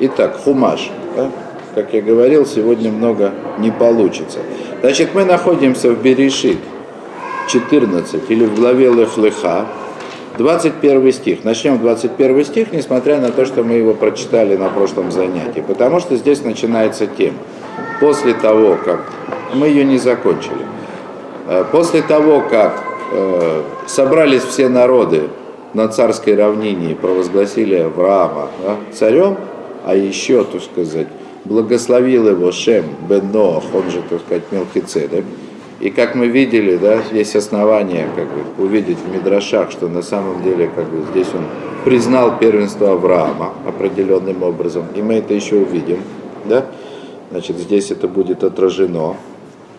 Итак, хумаш. Да? Как я говорил, сегодня много не получится. Значит, мы находимся в Берешит 14 или в главе Лехлеха, 21 стих. Начнем 21 стих, несмотря на то, что мы его прочитали на прошлом занятии, потому что здесь начинается тема. После того, как мы ее не закончили, э, после того, как э, собрались все народы на царской равнине и провозгласили Авраама да, царем, а еще, так сказать, благословил его Шем бен Ноах, он же, так сказать, Мелхицедек, и как мы видели, да, есть основания как бы, увидеть в Мидрашах, что на самом деле как бы, здесь он признал первенство Авраама определенным образом. И мы это еще увидим. Да? Значит, здесь это будет отражено,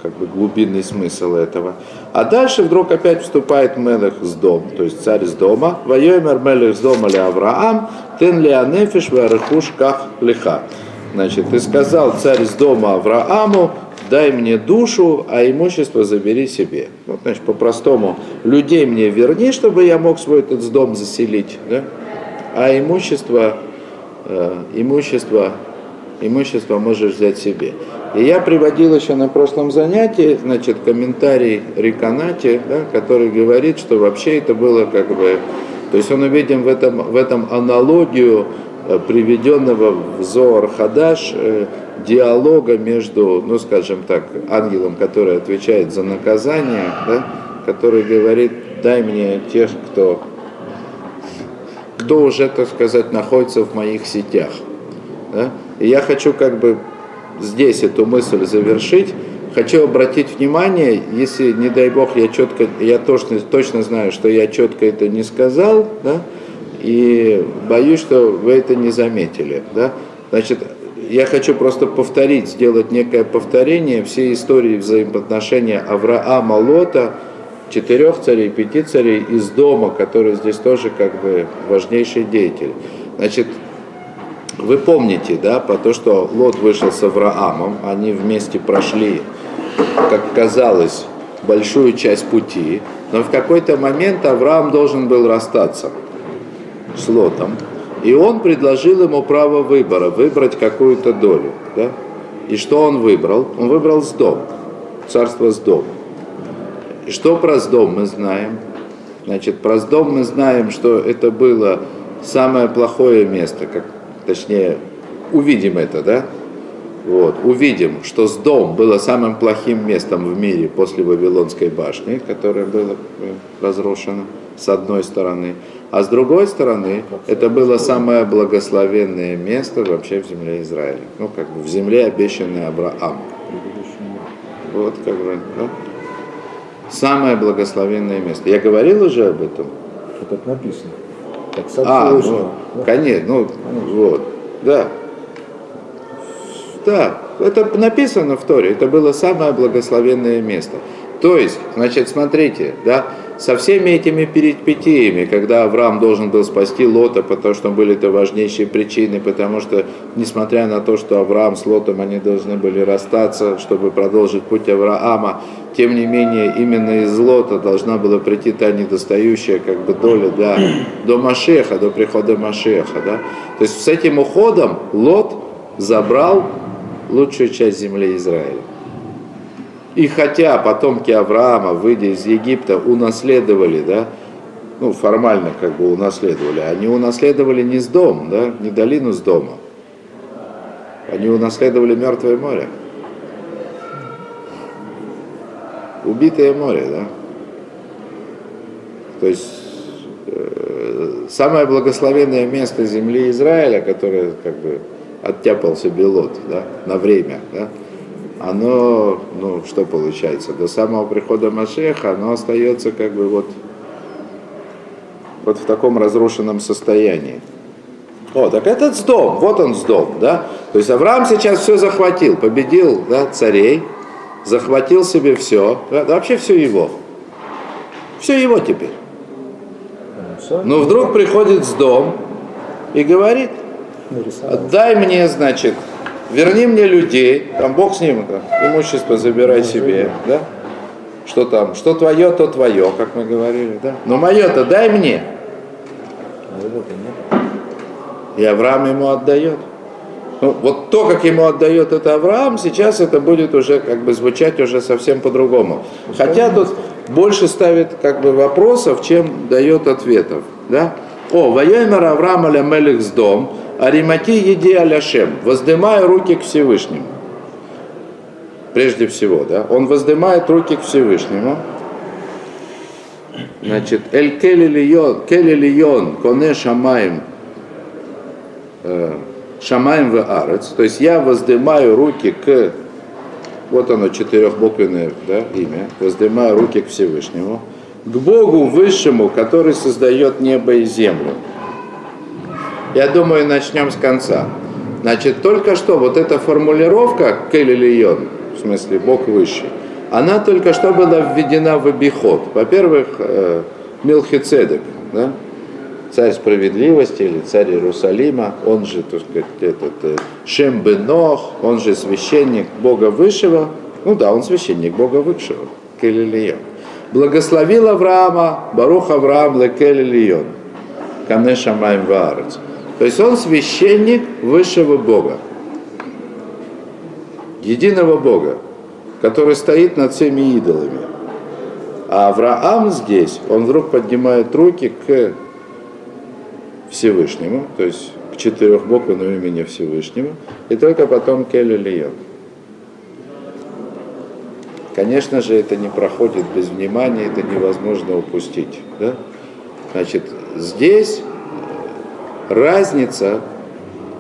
как бы глубинный смысл этого. А дальше вдруг опять вступает Мелех с дом, то есть царь с дома. Воемер Мелех с дома ли Авраам, тен ли анефиш варыхуш ках лиха. Значит, и сказал царь с дома Аврааму, дай мне душу, а имущество забери себе. Вот, значит, по-простому, людей мне верни, чтобы я мог свой этот дом заселить, да? а имущество, э, имущество, имущество можешь взять себе. И я приводил еще на прошлом занятии, значит, комментарий Риканати, да, который говорит, что вообще это было как бы, то есть он увидим в этом, в этом аналогию Э, приведенного в Зоар Хадаш э, диалога между, ну скажем так, ангелом, который отвечает за наказание, да, который говорит, дай мне тех, кто, кто уже, так сказать, находится в моих сетях. Да? И я хочу как бы здесь эту мысль завершить. Хочу обратить внимание, если, не дай бог, я четко, я точно, точно знаю, что я четко это не сказал, да, и боюсь, что вы это не заметили. Да? Значит, я хочу просто повторить, сделать некое повторение всей истории взаимоотношения Авраама Лота, четырех царей, пяти царей из дома, который здесь тоже как бы важнейший деятель. Значит, вы помните, да, по то, что Лот вышел с Авраамом, они вместе прошли, как казалось, большую часть пути, но в какой-то момент Авраам должен был расстаться – с Лотом, и он предложил ему право выбора, выбрать какую-то долю. Да? И что он выбрал? Он выбрал Сдом, царство Сдом. И что про Сдом мы знаем? Значит, про Сдом мы знаем, что это было самое плохое место, как, точнее, увидим это, да? Вот, увидим, что Сдом было самым плохим местом в мире после Вавилонской башни, которая была э, разрушена с одной стороны. А с другой стороны, это было самое благословенное место вообще в земле Израиля. Ну, как бы в земле, обещанной Авраам. Вот как бы, да? Самое благословенное место. Я говорил уже об этом? Это написано. Так а, ну, да? конечно, ну, конечно. вот, да. Да, это написано в Торе, это было самое благословенное место. То есть, значит, смотрите, да, со всеми этими перипетиями, когда Авраам должен был спасти Лота, потому что были это важнейшие причины, потому что, несмотря на то, что Авраам с Лотом, они должны были расстаться, чтобы продолжить путь Авраама, тем не менее, именно из Лота должна была прийти та недостающая как бы доля для, до Машеха, до прихода Машеха. Да? То есть с этим уходом Лот забрал лучшую часть земли Израиля. И хотя потомки Авраама, выйдя из Египта, унаследовали, да, ну, формально как бы унаследовали, они унаследовали не с дом, да, не долину с дома. Они унаследовали Мертвое море. Убитое море, да. То есть э, самое благословенное место земли Израиля, которое как бы оттяпал себе лот, да, на время, да, оно, ну, что получается, до самого прихода Машеха, оно остается как бы вот, вот в таком разрушенном состоянии. О, так этот сдом, вот он сдом, да? То есть Авраам сейчас все захватил, победил да, царей, захватил себе все, да, вообще все его. Все его теперь. Но вдруг приходит с дом и говорит, дай мне, значит, верни мне людей, там Бог с ним, да, имущество забирай себе, да? Что там, что твое, то твое, как мы говорили, да? Но мое-то дай мне. И Авраам ему отдает. Ну, вот то, как ему отдает это Авраам, сейчас это будет уже как бы звучать уже совсем по-другому. Хотя тут больше ставит как бы вопросов, чем дает ответов. Да? О, воемер Авраам аля с дом, аримати еди аляшем, воздымая руки к Всевышнему. Прежде всего, да, он воздымает руки к Всевышнему. Значит, эль келилион, келилион, коне шамаем, э, шамаем в арец, то есть я воздымаю руки к, вот оно четырехбуквенное да, имя, воздымаю руки к Всевышнему, к Богу Высшему, который создает небо и землю. Я думаю, начнем с конца. Значит, только что вот эта формулировка Келилион, в смысле Бог Высший, она только что была введена в обиход. Во-первых, э, Милхицедек, да? царь справедливости или царь Иерусалима, он же, так сказать, этот э, Шем Бенох, он же священник Бога Высшего, ну да, он священник Бога Высшего, Келилион. Благословил Авраама, Барух Авраам Лекелилион, Канеша Майм Ваарец. То есть он священник Высшего Бога, единого Бога, который стоит над всеми идолами. А Авраам здесь, он вдруг поднимает руки к Всевышнему, то есть к четырехбуквенному имени Всевышнему, и только потом к Элю Конечно же, это не проходит без внимания, это невозможно упустить. Да? Значит, здесь разница,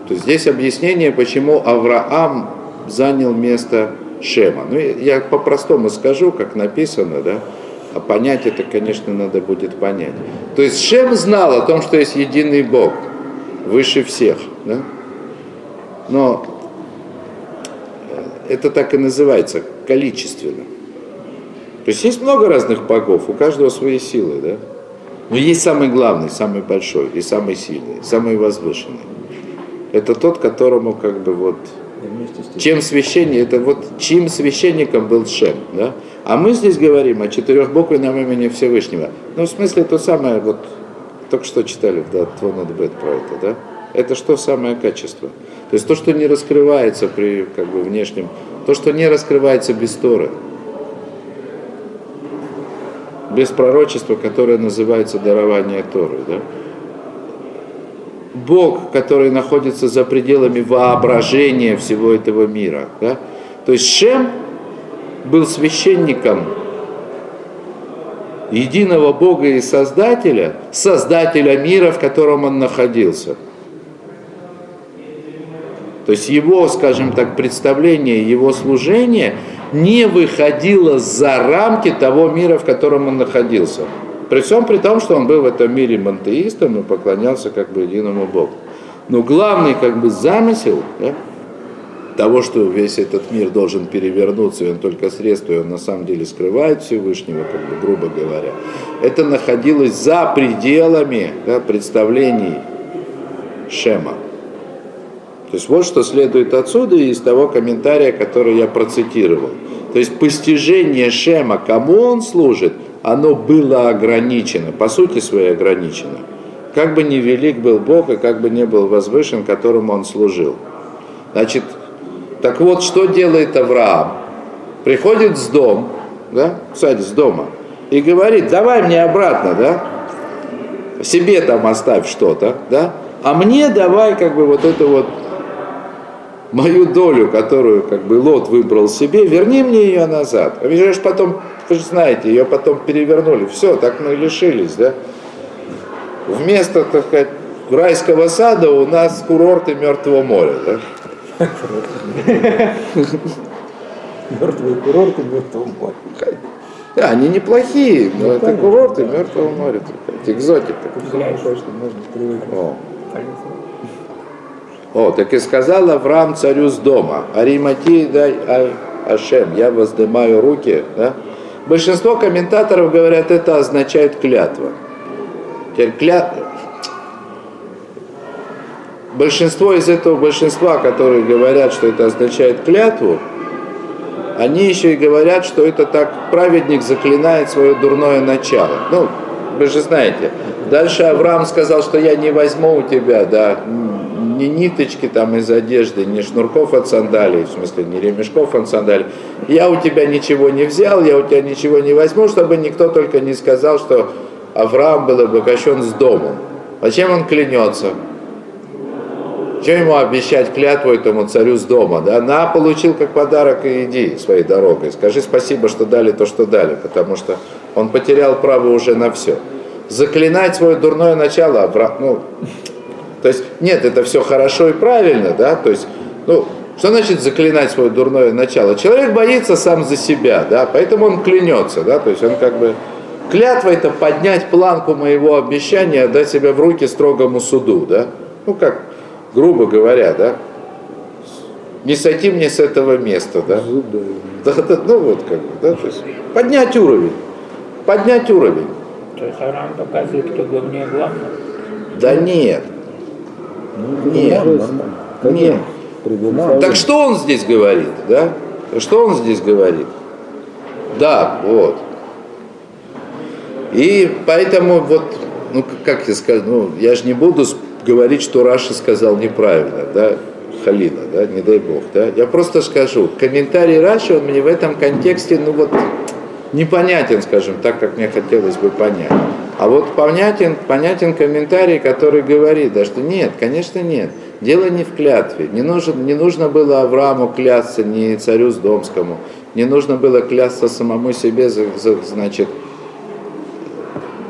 то здесь объяснение, почему Авраам занял место Шема. Ну, я по-простому скажу, как написано, да, а понять это, конечно, надо будет понять. То есть Шем знал о том, что есть единый Бог, выше всех. Да? Но это так и называется, количественно. То есть есть много разных богов, у каждого свои силы, да? Но есть самый главный, самый большой и самый сильный, самый возвышенный. Это тот, которому как бы вот чем священник, это вот чьим священником был Шем, да? А мы здесь говорим о четырехбуквенном имени Всевышнего. Ну, в смысле, то самое, вот, только что читали, да, Твонат Бет про это, да? Это что самое качество? То есть то, что не раскрывается при как бы, внешнем, то, что не раскрывается без Торы, без пророчества, которое называется дарование Торы, да? Бог, который находится за пределами воображения всего этого мира. Да? То есть Шем был священником единого Бога и Создателя, Создателя мира, в котором он находился. То есть его, скажем так, представление, его служение не выходило за рамки того мира, в котором он находился. При всем при том, что он был в этом мире монтеистом и поклонялся как бы единому Богу. Но главный как бы замысел да, того, что весь этот мир должен перевернуться, и он только средство, и он на самом деле скрывает Всевышнего, как бы грубо говоря, это находилось за пределами да, представлений Шема. То есть вот что следует отсюда из того комментария, который я процитировал. То есть постижение Шема, кому он служит, оно было ограничено, по сути своей ограничено. Как бы ни велик был Бог, и как бы не был возвышен, которому он служил. Значит, так вот, что делает Авраам? Приходит с дом, да, кстати, с дома, и говорит, давай мне обратно, да, себе там оставь что-то, да, а мне давай как бы вот это вот мою долю, которую как бы Лот выбрал себе, верни мне ее назад. А же потом вы же знаете, ее потом перевернули. Все, так мы лишились, да? Вместо, так сказать, райского сада у нас курорты Мертвого моря, да? Мертвые курорты Мертвого моря. Да, они неплохие, но ну, это курорты Мертвого моря, экзотика. О. О, так и сказал Авраам царю с дома, Аримати дай Ашем, я воздымаю руки, да? Большинство комментаторов говорят, это означает клятва. Теперь кля... Большинство из этого большинства, которые говорят, что это означает клятву, они еще и говорят, что это так праведник заклинает свое дурное начало. Ну, вы же знаете. Дальше Авраам сказал, что я не возьму у тебя, да, ни ниточки там из одежды, ни шнурков от сандалий, в смысле, ни ремешков от сандалий. Я у тебя ничего не взял, я у тебя ничего не возьму, чтобы никто только не сказал, что Авраам был обогащен с домом. Зачем он клянется? Чем ему обещать клятву этому царю с дома? Да? На, получил как подарок и иди своей дорогой. Скажи спасибо, что дали то, что дали, потому что он потерял право уже на все. Заклинать свое дурное начало, ну, то есть, нет, это все хорошо и правильно, да, то есть, ну, что значит заклинать свое дурное начало? Человек боится сам за себя, да, поэтому он клянется, да, то есть он как бы, клятва это поднять планку моего обещания, отдать себя в руки строгому суду, да, ну как, грубо говоря, да, не сойти мне с этого места, да, да, да ну вот как бы, да, то есть поднять уровень, поднять уровень. То есть Арам показывает, кто главнее главного? Да нет, Нет. нет. Так что он здесь говорит, да? Что он здесь говорит? Да, вот. И поэтому вот, ну как я скажу, ну я же не буду говорить, что Раша сказал неправильно, да, Халина, да, не дай бог, да. Я просто скажу, комментарий Раши, он мне в этом контексте, ну вот, непонятен, скажем так, как мне хотелось бы понять. А вот понятен, понятен комментарий, который говорит, да, что нет, конечно нет. Дело не в клятве. Не нужно, не нужно было Аврааму клясться, ни царю Сдомскому. Не нужно было клясться самому себе, за, за, значит,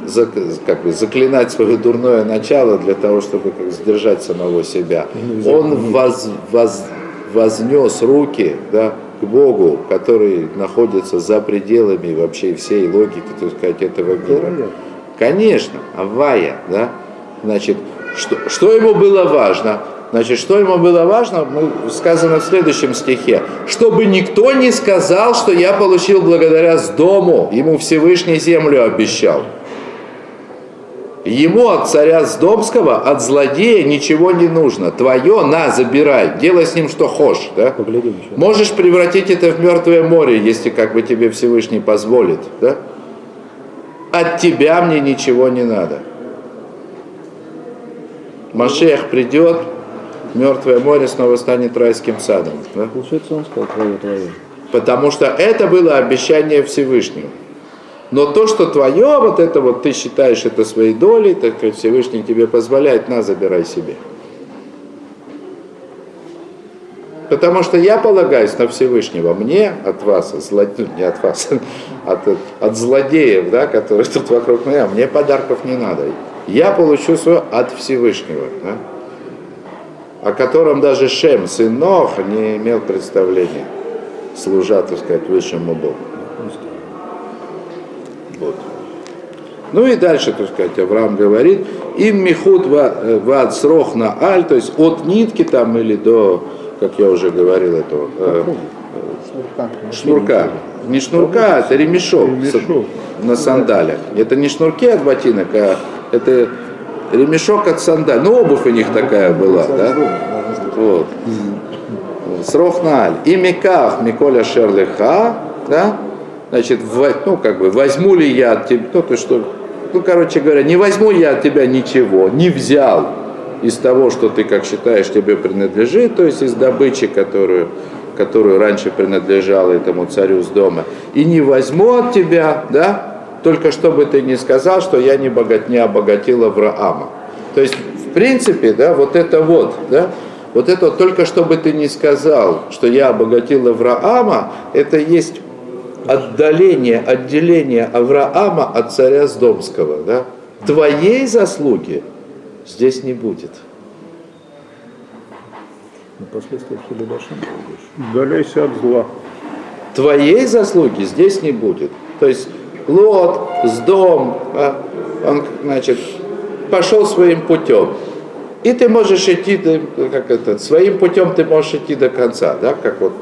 за, как бы, заклинать свое дурное начало для того, чтобы как, сдержать самого себя. Он воз, воз, вознес руки да, к Богу, который находится за пределами вообще всей логики, так сказать, этого мира. Конечно, Авая, да, значит, что, что ему было важно? Значит, что ему было важно, сказано в следующем стихе, чтобы никто не сказал, что я получил благодаря с дому, ему Всевышний землю обещал. Ему от царя Сдомского, от злодея ничего не нужно. Твое на, забирай, делай с ним что хочешь. Да? Можешь превратить это в мертвое море, если как бы тебе Всевышний позволит. Да? От тебя мне ничего не надо. Машех придет, мертвое море снова станет райским садом. Да? Получается, он сказал твое, твое. Потому что это было обещание Всевышнего. Но то, что твое, вот это вот ты считаешь это своей долей, так как Всевышний тебе позволяет, на, забирай себе. Потому что я полагаюсь на Всевышнего. Мне от вас, зло... ну, не от вас, от, от злодеев, да, которые тут вокруг меня, мне подарков не надо. Я получу свое от Всевышнего, да, о котором даже Шем, сын Ноха, не имел представления, служа, так сказать, высшему Богу. Вот. Ну и дальше, так сказать, Авраам говорит, им михут вад срох на аль, то есть от нитки там или до, как я уже говорил, этого э, шнурка. Не шнурка, это ремешок, Ремешок. на сандалях. Это не шнурки от ботинок, а это ремешок от сандаль. Ну, обувь у них такая была, да? Вот. Срох на аль. И миках Миколя Шерлиха, да? Значит, в- ну, как бы, возьму ли я от тебя, ну, то, что, ну, короче говоря, не возьму я от тебя ничего, не взял из того, что ты, как считаешь, тебе принадлежит, то есть из добычи, которую, которую раньше принадлежала этому царю с дома, и не возьму от тебя, да, только чтобы ты не сказал, что я не, богат, не обогатил Авраама. То есть, в принципе, да, вот это вот, да, вот это вот, только чтобы ты не сказал, что я обогатил Авраама, это есть отдаление, отделение Авраама от царя Сдомского. Да? Твоей заслуги здесь не будет. Ну, Последствия Хилидашем будешь. Удаляйся от зла. Твоей заслуги здесь не будет. То есть Лот, Сдом, а, он, значит, пошел своим путем. И ты можешь идти, как это, своим путем ты можешь идти до конца, да, как вот,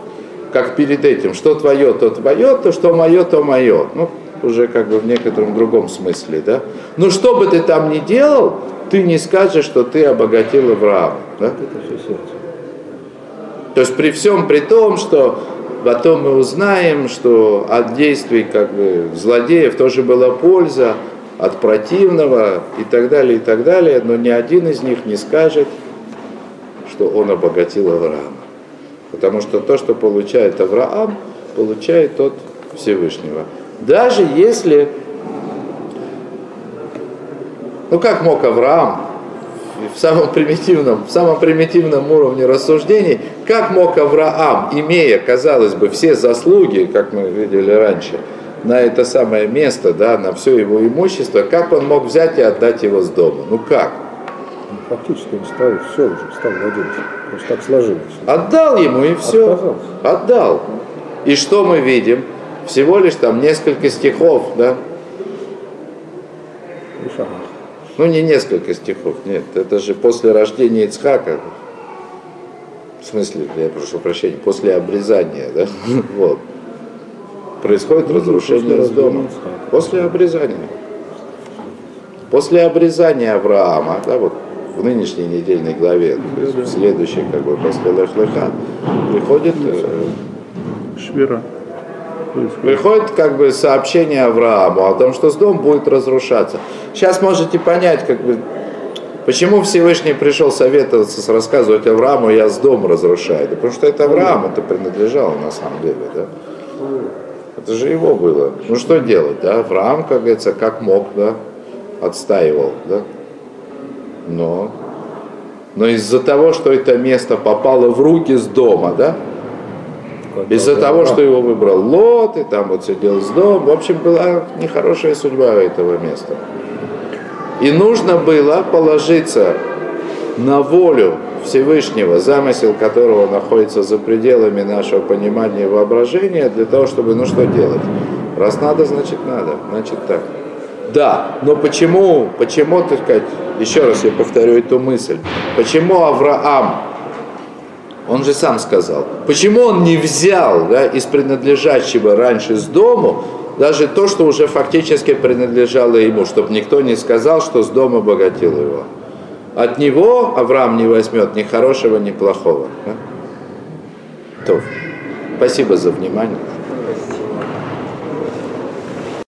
как перед этим, что твое, то твое, то что мое, то мое. Ну, уже как бы в некотором другом смысле, да. Но что бы ты там ни делал, ты не скажешь, что ты обогатил Авраама, да. Это все сердце. То есть при всем при том, что потом мы узнаем, что от действий как бы злодеев тоже была польза, от противного и так далее, и так далее, но ни один из них не скажет, что он обогатил Авраама. Потому что то, что получает Авраам, получает от Всевышнего. Даже если, ну как мог Авраам в самом примитивном, в самом примитивном уровне рассуждений, как мог Авраам, имея, казалось бы, все заслуги, как мы видели раньше, на это самое место, да, на все его имущество, как он мог взять и отдать его с дома? Ну как? Ну, Фактически он стал, все уже, стал владельцем. Просто так сложилось. Отдал ему и все. Отказался. Отдал. И что мы видим? Всего лишь там несколько стихов, да? И шаг. Ну не несколько стихов, нет. Это же после рождения Ицхака. В смысле, я прошу прощения, после обрезания, да? Вот. Происходит разрушение после с дома. рождения Ицхака. После обрезания. После обрезания Авраама, да, вот в нынешней недельной главе, то есть в следующей, как бы после Лех-Леха, приходит э, Швера. Происходит. Приходит как бы сообщение Аврааму о том, что с дом будет разрушаться. Сейчас можете понять, как бы, почему Всевышний пришел советоваться, рассказывать Аврааму, я с дом разрушаю. Да потому что это Аврааму это принадлежало на самом деле. Да? Это же его было. Ну что делать, да? Авраам, как говорится, как мог, да, отстаивал, да. Но, но из-за того, что это место попало в руки с дома, да, из-за того, что его выбрал Лот, и там вот сидел с дом. В общем, была нехорошая судьба этого места. И нужно было положиться на волю Всевышнего, замысел которого находится за пределами нашего понимания и воображения, для того, чтобы, ну что делать? Раз надо, значит надо, значит так. Да, но почему, почему, так сказать, еще раз я повторю эту мысль, почему Авраам он же сам сказал. Почему он не взял да, из принадлежащего раньше с дому даже то, что уже фактически принадлежало ему, чтобы никто не сказал, что с дома богатил его. От него Авраам не возьмет ни хорошего, ни плохого. Да? То. Спасибо за внимание.